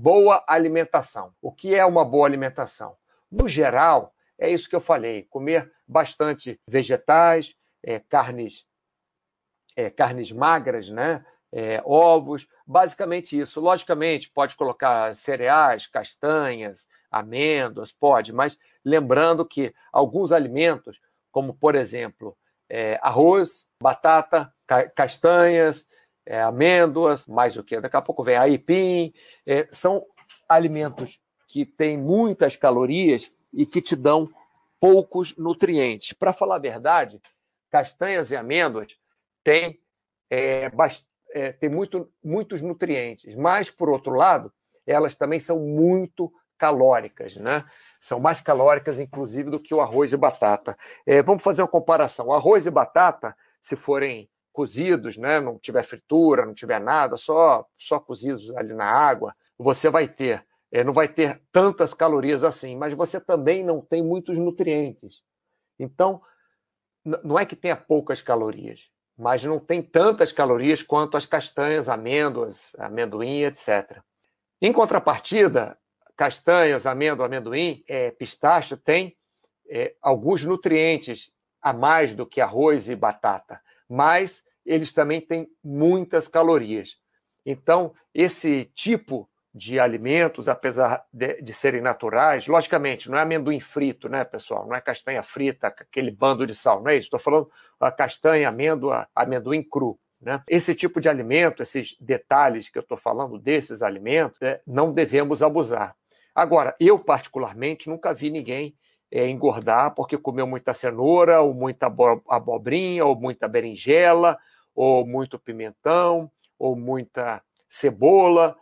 boa alimentação. O que é uma boa alimentação? No geral, é isso que eu falei: comer bastante vegetais, é, carnes, é, carnes magras, né? É, ovos, basicamente isso. Logicamente, pode colocar cereais, castanhas, amêndoas, pode, mas lembrando que alguns alimentos, como por exemplo, é, arroz, batata, ca castanhas, é, amêndoas, mais o que? Daqui a pouco vem aipim, é, são alimentos que têm muitas calorias e que te dão poucos nutrientes. Para falar a verdade, castanhas e amêndoas têm, é, é, têm muito, muitos nutrientes, mas, por outro lado, elas também são muito calóricas, né? São mais calóricas, inclusive, do que o arroz e batata. É, vamos fazer uma comparação. O arroz e batata, se forem cozidos, né? não tiver fritura, não tiver nada, só, só cozidos ali na água, você vai ter, é, não vai ter tantas calorias assim, mas você também não tem muitos nutrientes. Então, não é que tenha poucas calorias, mas não tem tantas calorias quanto as castanhas, amêndoas, amendoim, etc. Em contrapartida, castanhas, amêndoa, amendoim, é, pistache tem é, alguns nutrientes a mais do que arroz e batata, mas eles também têm muitas calorias. Então, esse tipo de alimentos, apesar de, de, serem naturais, logicamente, não é amendoim frito, né, pessoal? Não é castanha frita, aquele bando de sal, não é isso? Estou falando a castanha, amêndoa, amendoim cru. Né? Esse tipo de alimento, esses detalhes que eu estou falando desses alimentos, é, não devemos abusar. Agora, eu particularmente nunca vi ninguém é, engordar porque comeu muita cenoura, ou muita abobrinha, ou muita berinjela, ou muito pimentão, ou muita cebola,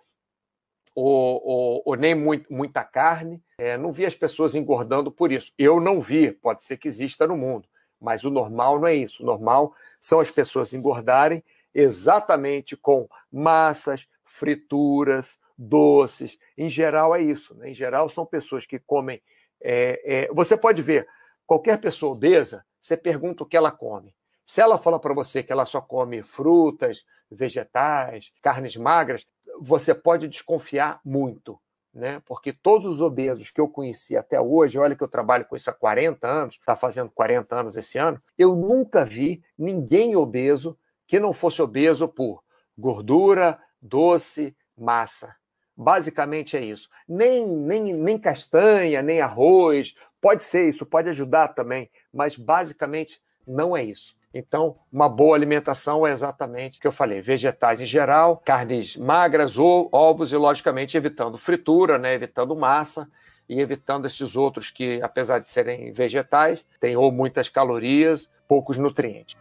ou, ou, ou nem muito, muita carne. É, não vi as pessoas engordando por isso. Eu não vi, pode ser que exista no mundo, mas o normal não é isso. O normal são as pessoas engordarem exatamente com massas, frituras, doces. Em geral, é isso. Né? Em geral, são pessoas que comem. É, é, você pode ver, qualquer pessoa obesa, você pergunta o que ela come. Se ela fala para você que ela só come frutas, vegetais, carnes magras, você pode desconfiar muito. Né? Porque todos os obesos que eu conheci até hoje, olha que eu trabalho com isso há 40 anos, está fazendo 40 anos esse ano, eu nunca vi ninguém obeso que não fosse obeso por gordura, doce, massa. Basicamente é isso. Nem, nem, nem castanha, nem arroz. Pode ser isso, pode ajudar também, mas basicamente não é isso. Então, uma boa alimentação é exatamente o que eu falei: vegetais em geral, carnes magras, ou ovos, e logicamente evitando fritura, né? evitando massa e evitando esses outros que, apesar de serem vegetais, têm ou muitas calorias, poucos nutrientes.